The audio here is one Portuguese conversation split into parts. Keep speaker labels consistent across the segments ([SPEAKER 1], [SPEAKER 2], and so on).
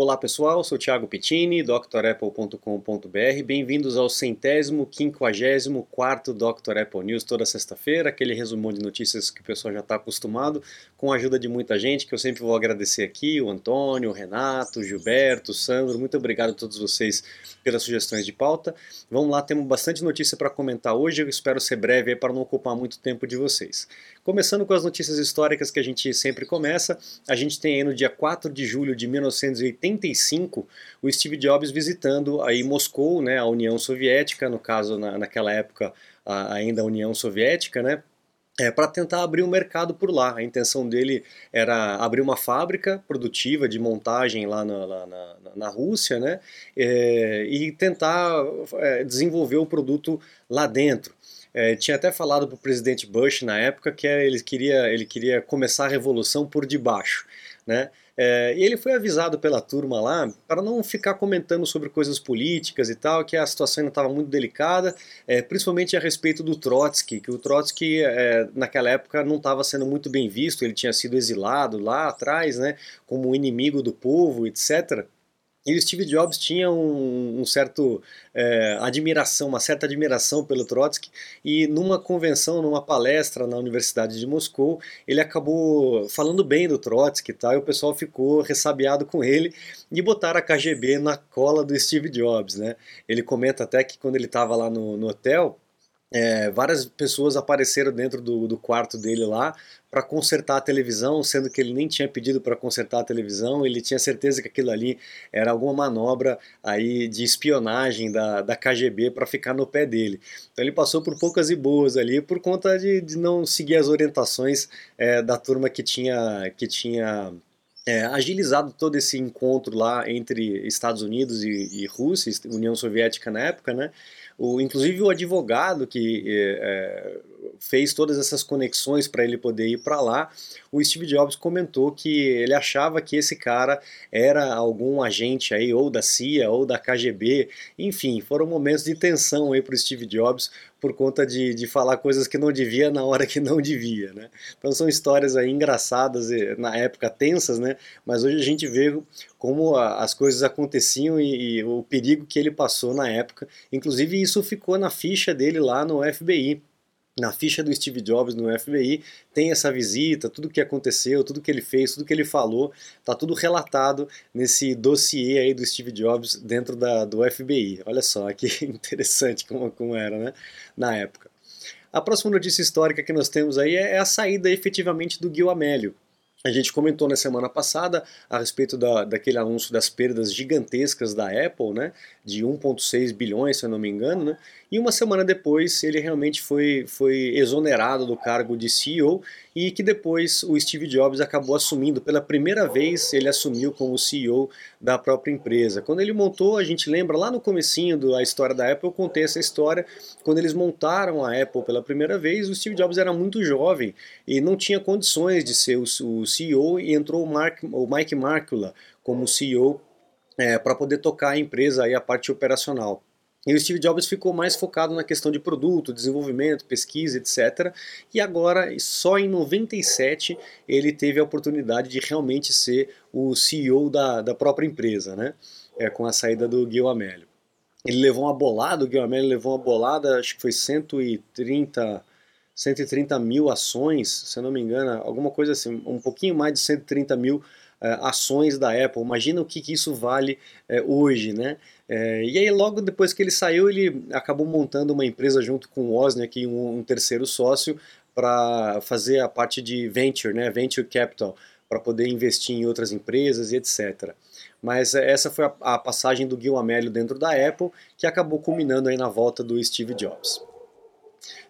[SPEAKER 1] Olá pessoal, sou Thiago Pittini, drapple.com.br. Bem-vindos ao centésimo, quinquagésimo quarto Dr. Apple News toda sexta-feira, aquele resumão de notícias que o pessoal já está acostumado, com a ajuda de muita gente, que eu sempre vou agradecer aqui, o Antônio, o Renato, o Gilberto, o Sandro, muito obrigado a todos vocês pelas sugestões de pauta. Vamos lá, temos bastante notícia para comentar hoje, eu espero ser breve para não ocupar muito tempo de vocês. Começando com as notícias históricas que a gente sempre começa, a gente tem aí no dia 4 de julho de 1980, 85, o Steve Jobs visitando aí Moscou, né, a União Soviética, no caso na, naquela época a, ainda a União Soviética, né, é, para tentar abrir um mercado por lá. A intenção dele era abrir uma fábrica produtiva de montagem lá na, na, na Rússia, né, é, e tentar é, desenvolver o produto lá dentro. É, tinha até falado para o presidente Bush na época que ele queria, ele queria começar a revolução por debaixo. Né? É, e ele foi avisado pela turma lá para não ficar comentando sobre coisas políticas e tal, que a situação ainda estava muito delicada, é, principalmente a respeito do Trotsky, que o Trotsky é, naquela época não estava sendo muito bem visto, ele tinha sido exilado lá atrás, né, como inimigo do povo, etc. E o Steve Jobs tinha um, um certo é, admiração, uma certa admiração pelo Trotsky, e numa convenção, numa palestra na Universidade de Moscou, ele acabou falando bem do Trotsky e e o pessoal ficou ressabiado com ele e botaram a KGB na cola do Steve Jobs, né? Ele comenta até que quando ele estava lá no, no hotel, é, várias pessoas apareceram dentro do, do quarto dele lá para consertar a televisão, sendo que ele nem tinha pedido para consertar a televisão, ele tinha certeza que aquilo ali era alguma manobra aí de espionagem da, da KGB para ficar no pé dele. Então ele passou por poucas e boas ali por conta de, de não seguir as orientações é, da turma que tinha, que tinha é, agilizado todo esse encontro lá entre Estados Unidos e, e Rússia, União Soviética na época, né? O, inclusive o advogado que é, fez todas essas conexões para ele poder ir para lá, o Steve Jobs comentou que ele achava que esse cara era algum agente aí ou da CIA ou da KGB, enfim, foram momentos de tensão aí para o Steve Jobs por conta de, de falar coisas que não devia na hora que não devia, né? Então são histórias aí engraçadas, na época tensas, né? Mas hoje a gente vê como a, as coisas aconteciam e, e o perigo que ele passou na época. Inclusive isso ficou na ficha dele lá no FBI na ficha do Steve Jobs no FBI tem essa visita, tudo o que aconteceu, tudo que ele fez, tudo que ele falou, tá tudo relatado nesse dossiê aí do Steve Jobs dentro da, do FBI. Olha só que interessante como, como era, né, na época. A próxima notícia histórica que nós temos aí é a saída efetivamente do Gil Amélio. A gente comentou na semana passada a respeito da, daquele anúncio das perdas gigantescas da Apple, né, de 1,6 bilhões, se eu não me engano, né, e uma semana depois ele realmente foi, foi exonerado do cargo de CEO e que depois o Steve Jobs acabou assumindo, pela primeira vez ele assumiu como CEO da própria empresa. Quando ele montou, a gente lembra lá no comecinho da história da Apple, eu contei essa história, quando eles montaram a Apple pela primeira vez, o Steve Jobs era muito jovem e não tinha condições de ser o, CEO e entrou o, Mark, o Mike Markula como CEO é, para poder tocar a empresa e a parte operacional. E o Steve Jobs ficou mais focado na questão de produto, desenvolvimento, pesquisa, etc. E agora, só em 97, ele teve a oportunidade de realmente ser o CEO da, da própria empresa, né? É, com a saída do Gil Amelio. Ele levou uma bolada, o Gil Amelio levou uma bolada, acho que foi 130, 130 mil ações, se eu não me engano, alguma coisa assim, um pouquinho mais de 130 mil é, ações da Apple. Imagina o que, que isso vale é, hoje, né? É, e aí logo depois que ele saiu, ele acabou montando uma empresa junto com o Wozniak, um, um terceiro sócio, para fazer a parte de venture, né? Venture capital, para poder investir em outras empresas e etc. Mas essa foi a, a passagem do Gil Amelio dentro da Apple, que acabou culminando aí na volta do Steve Jobs.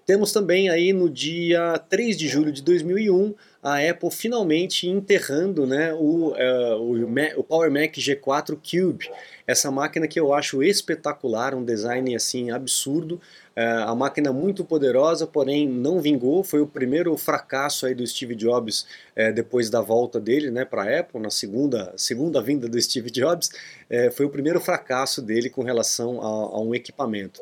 [SPEAKER 1] Temos também aí no dia 3 de julho de 2001 a Apple finalmente enterrando né, o, uh, o, o Power Mac G4 Cube, essa máquina que eu acho espetacular, um design assim absurdo, uh, a máquina muito poderosa, porém não vingou, foi o primeiro fracasso aí do Steve Jobs uh, depois da volta dele né, para a Apple, na segunda, segunda vinda do Steve Jobs, foi o primeiro fracasso dele com relação a, a um equipamento.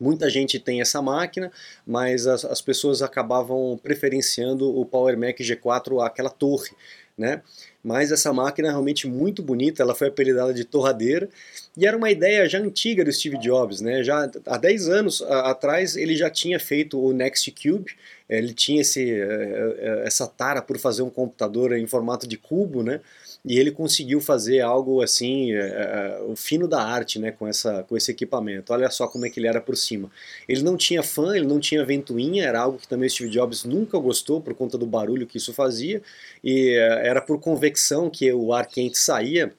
[SPEAKER 1] Muita gente tem essa máquina, mas as, as pessoas acabavam preferenciando o Power Mac G4 aquela torre. né? Mas essa máquina é realmente muito bonita, ela foi apelidada de torradeira e era uma ideia já antiga do Steve Jobs, né? Já há 10 anos atrás ele já tinha feito o Next Cube, ele tinha esse, eh, eh, essa tara por fazer um computador em formato de cubo, né? E ele conseguiu fazer algo assim, é, é, o fino da arte, né, com, essa, com esse equipamento. Olha só como é que ele era por cima. Ele não tinha fã, ele não tinha ventoinha, era algo que também o Steve Jobs nunca gostou por conta do barulho que isso fazia, e é, era por convecção que o ar quente saía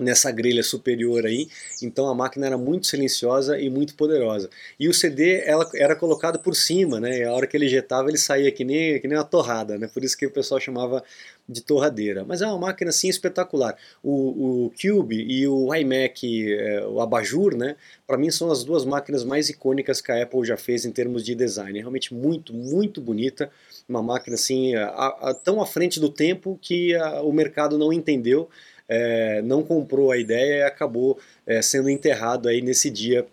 [SPEAKER 1] nessa grelha superior aí, então a máquina era muito silenciosa e muito poderosa. E o CD ela era colocado por cima, né? A hora que ele ejetava ele saía que nem, que nem uma torrada, né? Por isso que o pessoal chamava de torradeira. Mas é uma máquina assim espetacular. O, o Cube e o iMac, é, o Abajur, né? Para mim são as duas máquinas mais icônicas que a Apple já fez em termos de design. É realmente muito, muito bonita. Uma máquina assim, a, a, tão à frente do tempo que a, o mercado não entendeu é, não comprou a ideia e acabou é, sendo enterrado aí nesse dia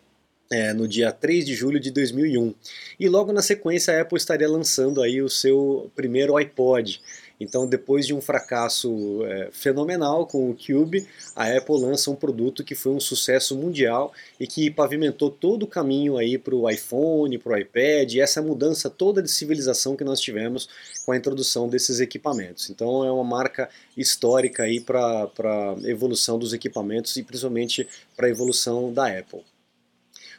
[SPEAKER 1] é, no dia 3 de julho de 2001. E logo na sequência a Apple estaria lançando aí o seu primeiro iPod. Então, depois de um fracasso é, fenomenal com o Cube, a Apple lança um produto que foi um sucesso mundial e que pavimentou todo o caminho aí para o iPhone, para o iPad, e essa mudança toda de civilização que nós tivemos com a introdução desses equipamentos. Então, é uma marca histórica aí para a evolução dos equipamentos e principalmente para a evolução da Apple.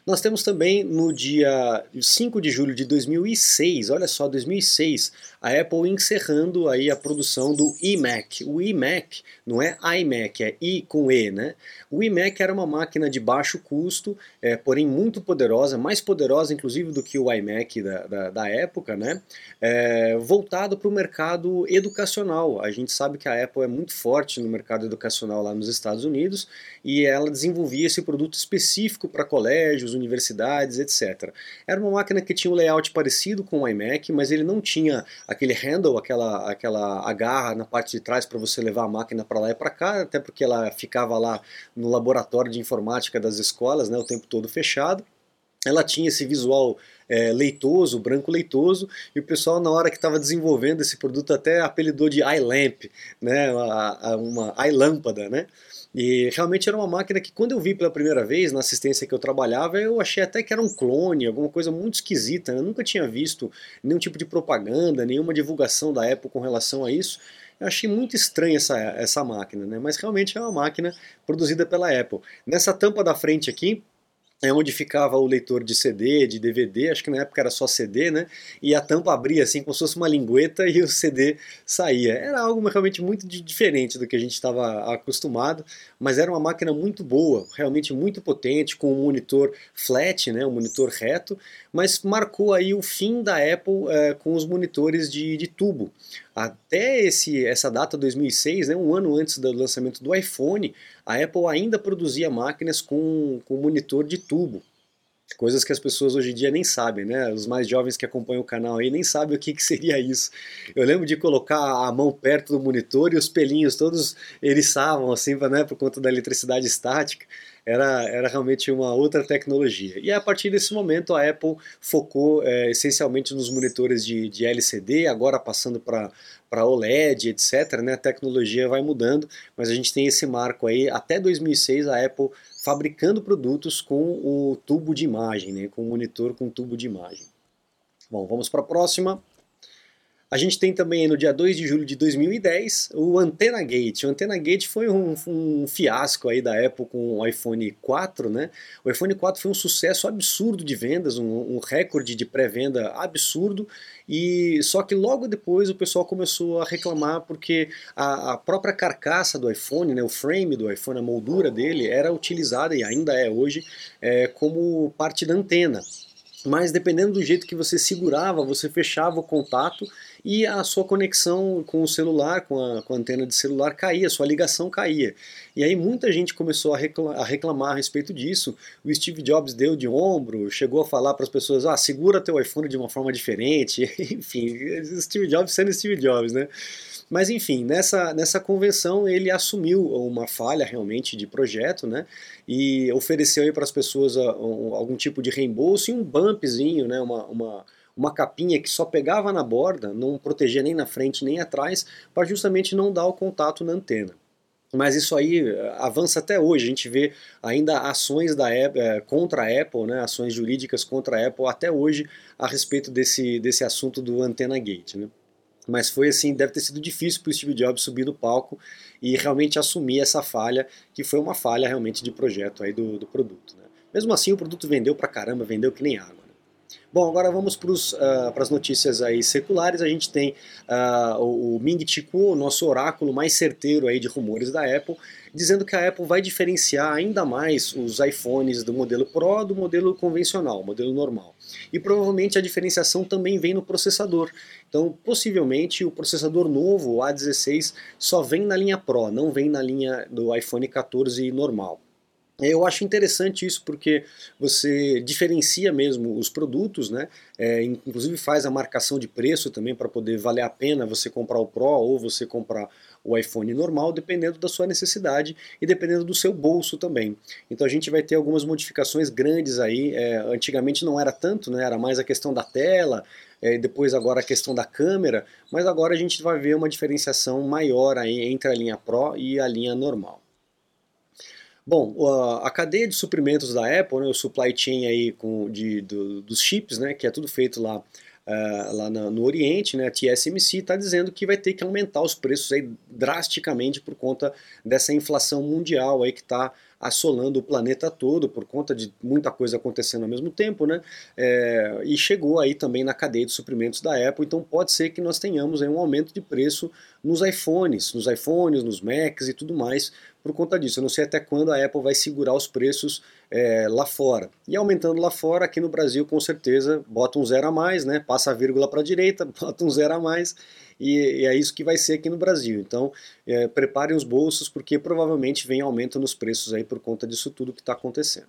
[SPEAKER 1] Nós temos também no dia 5 de julho de 2006, olha só, 2006, a Apple encerrando aí a produção do iMac. O iMac não é iMac, é i com e, né? O iMac era uma máquina de baixo custo, é, porém muito poderosa, mais poderosa inclusive do que o iMac da, da, da época, né? É, voltado para o mercado educacional. A gente sabe que a Apple é muito forte no mercado educacional lá nos Estados Unidos e ela desenvolvia esse produto específico para colégios, universidades, etc. Era uma máquina que tinha um layout parecido com o iMac, mas ele não tinha aquele handle, aquela, aquela agarra na parte de trás para você levar a máquina para lá e para cá, até porque ela ficava lá no laboratório de informática das escolas, né, o tempo todo fechado. Ela tinha esse visual é, leitoso, branco leitoso, e o pessoal na hora que estava desenvolvendo esse produto até apelidou de iLamp, né, uma, uma iLâmpada, né? E realmente era uma máquina que quando eu vi pela primeira vez na assistência que eu trabalhava, eu achei até que era um clone, alguma coisa muito esquisita. Eu nunca tinha visto nenhum tipo de propaganda, nenhuma divulgação da Apple com relação a isso. Eu achei muito estranha essa, essa máquina, né? mas realmente é uma máquina produzida pela Apple. Nessa tampa da frente aqui, é onde ficava o leitor de CD, de DVD, acho que na época era só CD, né? E a tampa abria assim como se fosse uma lingueta e o CD saía. Era algo realmente muito diferente do que a gente estava acostumado, mas era uma máquina muito boa, realmente muito potente, com um monitor flat, né? Um monitor reto, mas marcou aí o fim da Apple é, com os monitores de, de tubo. Até esse, essa data 2006, né, um ano antes do lançamento do iPhone, a Apple ainda produzia máquinas com, com monitor de tubo. Coisas que as pessoas hoje em dia nem sabem, né? Os mais jovens que acompanham o canal aí nem sabem o que, que seria isso. Eu lembro de colocar a mão perto do monitor e os pelinhos todos eriçavam assim, né, por conta da eletricidade estática era, era realmente uma outra tecnologia. E a partir desse momento a Apple focou é, essencialmente nos monitores de, de LCD, agora passando para para OLED, etc. Né? A tecnologia vai mudando, mas a gente tem esse marco aí, até 2006 a Apple fabricando produtos com o tubo de imagem, né? com o monitor com tubo de imagem. Bom, vamos para a próxima. A gente tem também no dia 2 de julho de 2010 o Antenna Gate. O Antenna Gate foi um, um, fiasco aí da Apple com o iPhone 4, né? O iPhone 4 foi um sucesso absurdo de vendas, um, um recorde de pré-venda absurdo, e só que logo depois o pessoal começou a reclamar porque a, a própria carcaça do iPhone, né, o frame do iPhone, a moldura dele, era utilizada e ainda é hoje é, como parte da antena mas dependendo do jeito que você segurava, você fechava o contato e a sua conexão com o celular, com a, com a antena de celular caía, sua ligação caía. E aí muita gente começou a reclamar, a reclamar a respeito disso. O Steve Jobs deu de ombro, chegou a falar para as pessoas: ah, segura teu iPhone de uma forma diferente. Enfim, Steve Jobs sendo Steve Jobs, né? Mas enfim, nessa, nessa convenção ele assumiu uma falha realmente de projeto, né? E ofereceu para as pessoas ah, algum tipo de reembolso e um bumpzinho, né? Uma, uma, uma capinha que só pegava na borda, não protegia nem na frente nem atrás, para justamente não dar o contato na antena. Mas isso aí eh, avança até hoje. A gente vê ainda ações da Apple, eh, contra a Apple, né, ações jurídicas contra a Apple até hoje a respeito desse, desse assunto do Antenna Gate. Né? Mas foi assim, deve ter sido difícil para o Steve Jobs subir no palco e realmente assumir essa falha, que foi uma falha realmente de projeto aí do, do produto. Né? Mesmo assim, o produto vendeu pra caramba, vendeu que nem água. Bom, agora vamos para uh, as notícias aí seculares. A gente tem uh, o Ming Chi Kuo, nosso oráculo mais certeiro aí de rumores da Apple, dizendo que a Apple vai diferenciar ainda mais os iPhones do modelo Pro do modelo convencional, modelo normal. E provavelmente a diferenciação também vem no processador. Então, possivelmente, o processador novo, o A16, só vem na linha Pro, não vem na linha do iPhone 14 normal. Eu acho interessante isso porque você diferencia mesmo os produtos, né? É, inclusive faz a marcação de preço também para poder valer a pena você comprar o Pro ou você comprar o iPhone normal, dependendo da sua necessidade e dependendo do seu bolso também. Então a gente vai ter algumas modificações grandes aí. É, antigamente não era tanto, né? Era mais a questão da tela, é, depois agora a questão da câmera, mas agora a gente vai ver uma diferenciação maior aí entre a linha Pro e a linha normal. Bom, a cadeia de suprimentos da Apple, né, o supply chain aí com, de, do, dos chips, né, que é tudo feito lá, uh, lá no, no Oriente, né, a TSMC está dizendo que vai ter que aumentar os preços aí drasticamente por conta dessa inflação mundial aí que está assolando o planeta todo por conta de muita coisa acontecendo ao mesmo tempo, né? É, e chegou aí também na cadeia de suprimentos da Apple, então pode ser que nós tenhamos um aumento de preço nos iPhones, nos iPhones, nos Macs e tudo mais por conta disso. Eu não sei até quando a Apple vai segurar os preços é, lá fora. E aumentando lá fora, aqui no Brasil, com certeza, bota um zero a mais, né? Passa a vírgula para a direita, bota um zero a mais e, e, é isso que vai ser aqui no Brasil. Então, é, preparem os bolsos, porque provavelmente vem aumento nos preços aí por conta disso tudo que está acontecendo.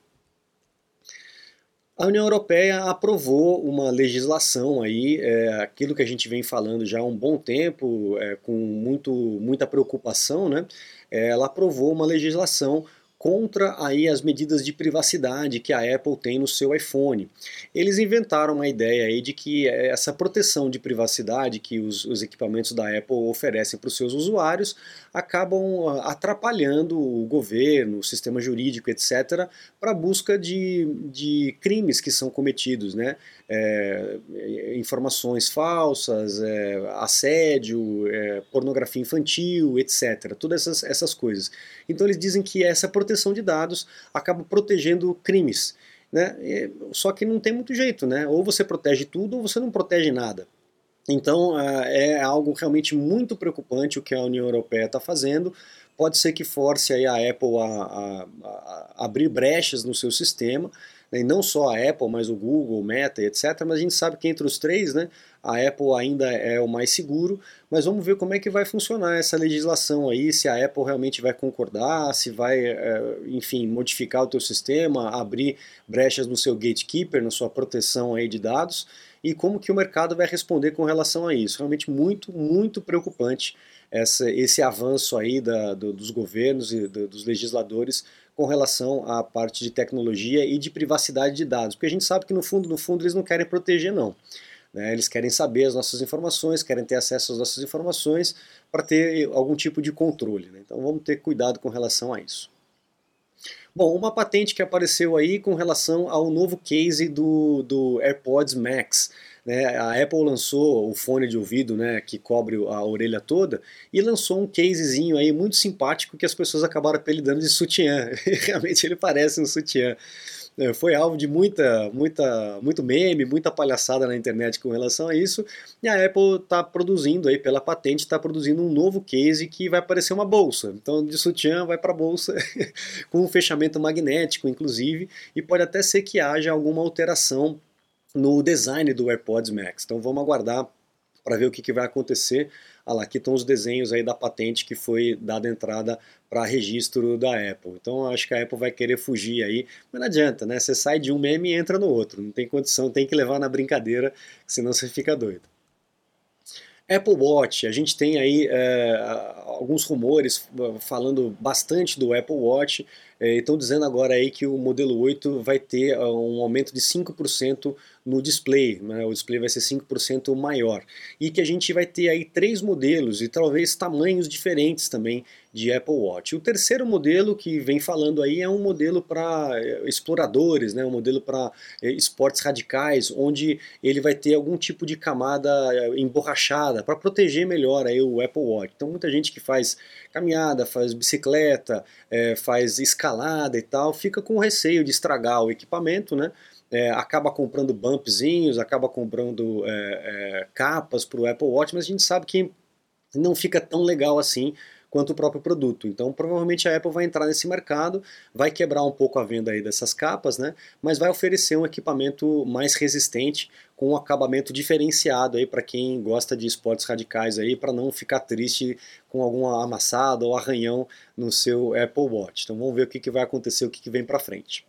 [SPEAKER 1] A União Europeia aprovou uma legislação aí, é, aquilo que a gente vem falando já há um bom tempo, é, com muito, muita preocupação, né? É, ela aprovou uma legislação contra aí as medidas de privacidade que a Apple tem no seu iPhone. Eles inventaram uma ideia aí de que essa proteção de privacidade que os, os equipamentos da Apple oferecem para os seus usuários acabam ah, atrapalhando o governo, o sistema jurídico, etc., para a busca de, de crimes que são cometidos, né? É, informações falsas, é, assédio, é, pornografia infantil, etc. Todas essas, essas coisas. Então eles dizem que essa proteção de dados acaba protegendo crimes. Né? Só que não tem muito jeito, né? Ou você protege tudo ou você não protege nada. Então é algo realmente muito preocupante o que a União Europeia está fazendo. Pode ser que force a Apple a, a, a abrir brechas no seu sistema né, e não só a Apple, mas o Google, o Meta, etc. Mas a gente sabe que entre os três, né, a Apple ainda é o mais seguro, mas vamos ver como é que vai funcionar essa legislação aí, se a Apple realmente vai concordar, se vai, é, enfim, modificar o teu sistema, abrir brechas no seu gatekeeper, na sua proteção aí de dados, e como que o mercado vai responder com relação a isso. Realmente muito, muito preocupante essa, esse avanço aí da, do, dos governos e do, dos legisladores com relação à parte de tecnologia e de privacidade de dados, porque a gente sabe que no fundo, no fundo eles não querem proteger não. Né? Eles querem saber as nossas informações, querem ter acesso às nossas informações para ter algum tipo de controle. Né? Então vamos ter cuidado com relação a isso. Bom, uma patente que apareceu aí com relação ao novo case do, do AirPods Max. Né? A Apple lançou o fone de ouvido né, que cobre a orelha toda e lançou um casezinho aí muito simpático que as pessoas acabaram apelidando de sutiã. Realmente ele parece um sutiã. É, foi alvo de muita, muita, muito meme, muita palhaçada na internet com relação a isso, e a Apple está produzindo aí pela patente, está produzindo um novo case que vai parecer uma bolsa. Então de sutiã vai para bolsa com um fechamento magnético, inclusive, e pode até ser que haja alguma alteração no design do AirPods Max. Então vamos aguardar para ver o que, que vai acontecer. Ah lá, aqui estão os desenhos aí da patente que foi dada entrada para registro da Apple. Então acho que a Apple vai querer fugir aí, mas não adianta, né? Você sai de um meme e entra no outro. Não tem condição, tem que levar na brincadeira, senão você fica doido. Apple Watch, a gente tem aí é, alguns rumores falando bastante do Apple Watch, é, estão dizendo agora aí que o modelo 8 vai ter um aumento de 5% no display, né? o display vai ser 5% maior. E que a gente vai ter aí três modelos e talvez tamanhos diferentes também de Apple Watch. O terceiro modelo que vem falando aí é um modelo para eh, exploradores, né? um modelo para eh, esportes radicais, onde ele vai ter algum tipo de camada eh, emborrachada para proteger melhor aí o Apple Watch. Então muita gente que faz caminhada, faz bicicleta, é, faz escalada e tal, fica com receio de estragar o equipamento, né? É, acaba comprando bumpzinhos, acaba comprando é, é, capas para o Apple Watch, mas a gente sabe que não fica tão legal assim quanto o próprio produto. Então, provavelmente a Apple vai entrar nesse mercado, vai quebrar um pouco a venda aí dessas capas, né? Mas vai oferecer um equipamento mais resistente, com um acabamento diferenciado aí para quem gosta de esportes radicais aí, para não ficar triste com alguma amassada ou arranhão no seu Apple Watch. Então, vamos ver o que, que vai acontecer, o que, que vem para frente.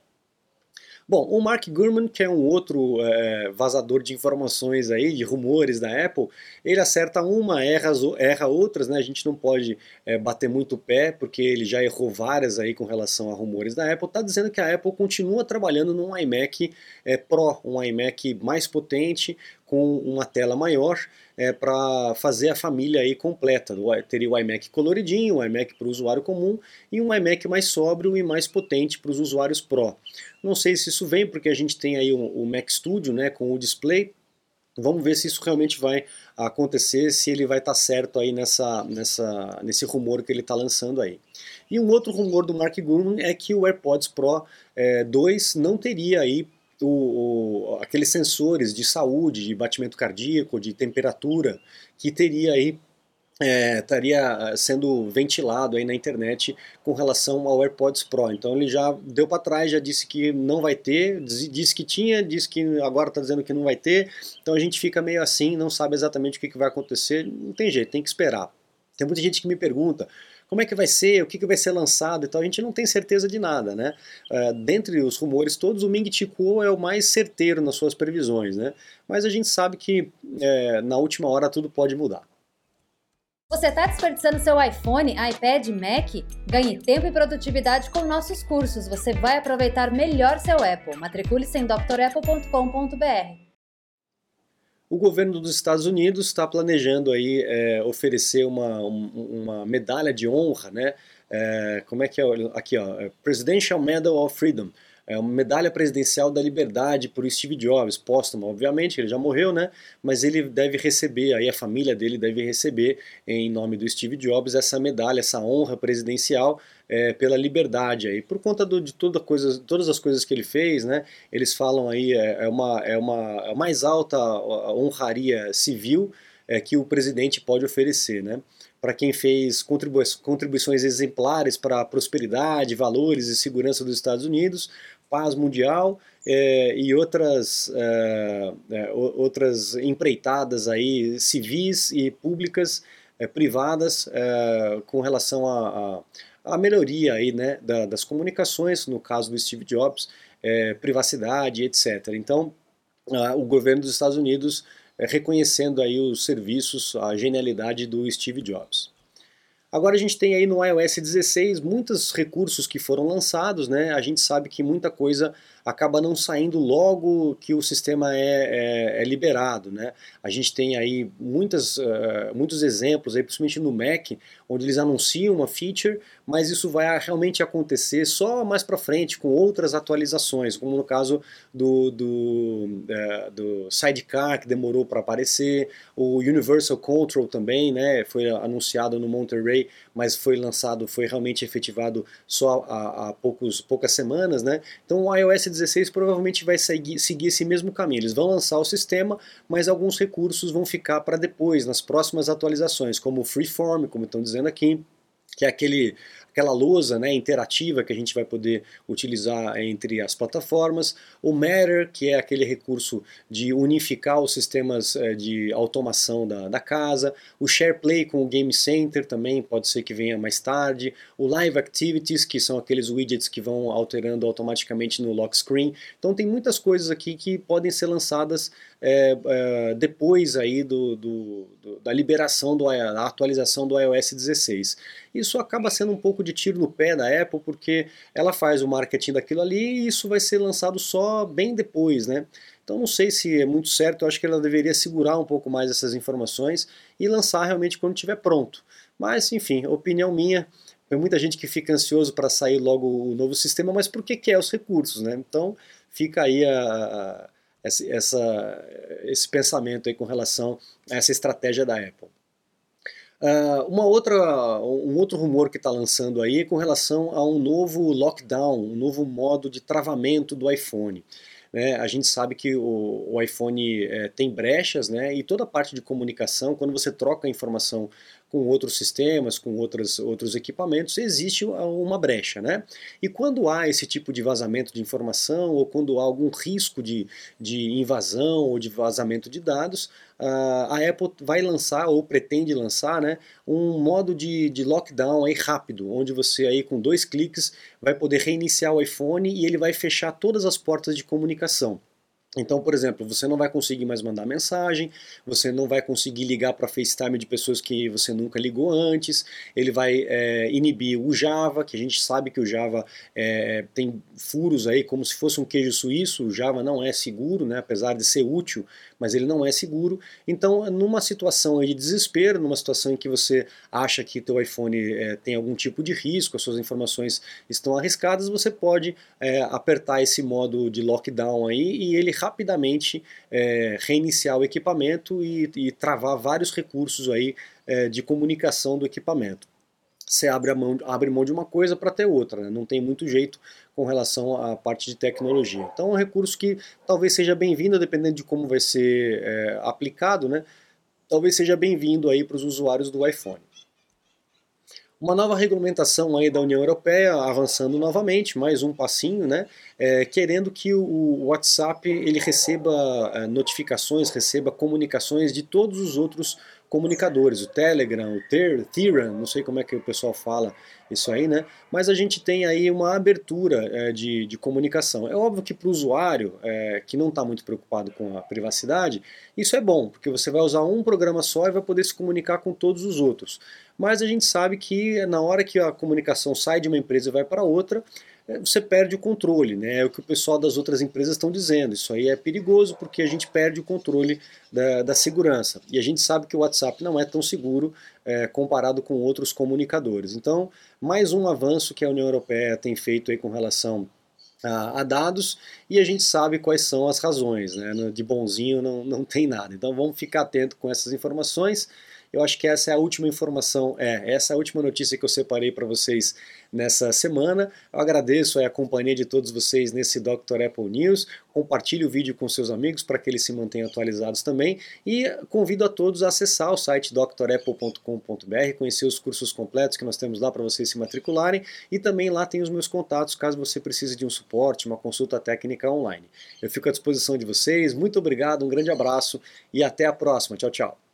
[SPEAKER 1] Bom, o Mark Gurman, que é um outro é, vazador de informações aí, de rumores da Apple, ele acerta uma, erra, erra outras, né? A gente não pode é, bater muito o pé, porque ele já errou várias aí com relação a rumores da Apple. Está dizendo que a Apple continua trabalhando num iMac é, Pro, um iMac mais potente, com uma tela maior é, para fazer a família aí completa. Teria o iMac coloridinho, o iMac para o usuário comum e um iMac mais sóbrio e mais potente para os usuários Pro. Não sei se isso vem porque a gente tem aí o, Mac Studio né, com o display. Vamos ver se isso realmente vai acontecer, se ele vai estar tá certo aí nessa, nessa, nesse rumor que ele está lançando aí. E um outro rumor do Mark Gurman é que o AirPods Pro é, 2 não teria aí o, o, aqueles sensores de saúde, de batimento cardíaco, de temperatura, que teria aí é, estaria sendo ventilado aí na internet com relação ao AirPods Pro. Então ele já deu para trás, já disse que não vai ter, disse que tinha, disse que agora está dizendo que não vai ter. Então a gente fica meio assim, não sabe exatamente o que, que vai acontecer. Não tem jeito, tem que esperar. Tem muita gente que me pergunta, como é que vai ser, o que, que vai ser lançado e tal, a gente não tem certeza de nada, né? Uh, dentre os rumores todos, o Ming Chi Kuo é o mais certeiro nas suas previsões, né? Mas a gente sabe que é, na última hora tudo pode mudar.
[SPEAKER 2] Você está desperdiçando seu iPhone, iPad, Mac? Ganhe tempo e produtividade com nossos cursos. Você vai aproveitar melhor seu Apple. Matricule-se em drapple.com.br.
[SPEAKER 1] O governo dos Estados Unidos está planejando aí é, oferecer uma, uma medalha de honra, né? É, como é que é? Aqui, ó, é Presidential Medal of Freedom é uma medalha presidencial da liberdade por Steve Jobs, póstuma, obviamente, ele já morreu, né? Mas ele deve receber, aí a família dele deve receber, em nome do Steve Jobs, essa medalha, essa honra presidencial é, pela liberdade aí, por conta do, de toda coisa, todas as coisas que ele fez, né? Eles falam aí é, é uma é uma é a mais alta honraria civil é, que o presidente pode oferecer, né? Para quem fez contribui contribuições exemplares para a prosperidade, valores e segurança dos Estados Unidos, paz mundial é, e outras, é, é, outras empreitadas aí civis e públicas é, privadas é, com relação a, a, a, melhoria aí, né, da, das comunicações, no caso do Steve Jobs, privacidade, etc. Então, o governo dos Estados Unidos reconhecendo aí os serviços, a genialidade do Steve Jobs. Agora a gente tem aí no iOS 16 muitos recursos que foram lançados, né? A gente sabe que muita coisa acaba não saindo logo que o sistema é, é, é liberado, né? A gente tem aí muitas, uh, muitos exemplos, aí, principalmente no Mac, onde eles anunciam uma feature, mas isso vai realmente acontecer só mais para frente com outras atualizações, como no caso do, do, uh, do Sidecar que demorou para aparecer, o Universal Control também, né? Foi anunciado no Monterey mas foi lançado, foi realmente efetivado só há, há poucos, poucas semanas, né? Então o iOS 16 provavelmente vai seguir, seguir esse mesmo caminho. Eles vão lançar o sistema, mas alguns recursos vão ficar para depois, nas próximas atualizações, como o Freeform, como estão dizendo aqui, que é aquele aquela lousa né, interativa que a gente vai poder utilizar entre as plataformas, o Matter, que é aquele recurso de unificar os sistemas é, de automação da, da casa, o SharePlay com o Game Center também pode ser que venha mais tarde, o Live Activities, que são aqueles widgets que vão alterando automaticamente no lock screen. Então tem muitas coisas aqui que podem ser lançadas é, é, depois aí do, do, do, da liberação do, da atualização do iOS 16. Isso acaba sendo um pouco de tiro no pé da Apple, porque ela faz o marketing daquilo ali e isso vai ser lançado só bem depois, né? Então não sei se é muito certo, eu acho que ela deveria segurar um pouco mais essas informações e lançar realmente quando estiver pronto. Mas, enfim, opinião minha, tem muita gente que fica ansioso para sair logo o novo sistema, mas por que quer os recursos, né? Então fica aí a, a, essa, esse pensamento aí com relação a essa estratégia da Apple. Uh, uma outra, um outro rumor que está lançando aí é com relação a um novo lockdown, um novo modo de travamento do iPhone. Né? A gente sabe que o, o iPhone é, tem brechas né? e toda a parte de comunicação, quando você troca informação com outros sistemas, com outros, outros equipamentos, existe uma brecha. Né? E quando há esse tipo de vazamento de informação ou quando há algum risco de, de invasão ou de vazamento de dados, a Apple vai lançar ou pretende lançar né, um modo de, de lockdown aí rápido, onde você aí com dois cliques vai poder reiniciar o iPhone e ele vai fechar todas as portas de comunicação. Então, por exemplo, você não vai conseguir mais mandar mensagem, você não vai conseguir ligar para FaceTime de pessoas que você nunca ligou antes, ele vai é, inibir o Java, que a gente sabe que o Java é, tem furos aí como se fosse um queijo suíço, o Java não é seguro, né, apesar de ser útil, mas ele não é seguro. Então, numa situação de desespero, numa situação em que você acha que teu iPhone é, tem algum tipo de risco, as suas informações estão arriscadas, você pode é, apertar esse modo de lockdown aí e ele rapidamente é, reiniciar o equipamento e, e, travar vários recursos aí de comunicação do equipamento. Você abre, mão, abre mão de uma coisa para ter outra, né? não tem muito jeito com relação à parte de tecnologia. Então é um recurso que talvez seja bem-vindo, dependendo de como vai ser é, aplicado, né? talvez seja bem-vindo aí para os usuários do iPhone. Uma nova regulamentação aí da União Europeia avançando novamente, mais um passinho, né? É, querendo que o WhatsApp ele receba é, notificações, receba comunicações de todos os outros comunicadores, o Telegram, o Theran, não sei como é que o pessoal fala isso aí, né? Mas a gente tem aí uma abertura é, de, de, comunicação. É óbvio que para o usuário é, que não está muito preocupado com a privacidade, isso é bom, porque você vai usar um programa só e vai poder se comunicar com todos os outros. Mas a gente sabe que na hora que a comunicação sai de uma empresa e vai para outra, é, você perde o controle, né? É o que o pessoal das outras empresas estão dizendo. Isso aí é perigoso porque a gente perde o controle da, da segurança. E a gente sabe que o WhatsApp não é tão seguro é, comparado com outros comunicadores. Então, mais um avanço que a União Europeia tem feito aí com relação a, a, dados e a gente sabe quais são as razões, né? De bonzinho não, não tem nada. Então vamos ficar atento com essas informações. Eu acho que essa é a última informação, é, essa é a última notícia que eu separei para vocês nessa semana. Eu agradeço a companhia de todos vocês nesse Dr. Apple News. Compartilhe o vídeo com seus amigos para que eles se mantenham atualizados também. E convido a todos a acessar o site drapple.com.br, conhecer os cursos completos que nós temos lá para vocês se matricularem. E também lá tem os meus contatos caso você precise de um suporte, uma consulta técnica online. Eu fico à disposição de vocês. Muito obrigado, um grande abraço e até a próxima. Tchau, tchau.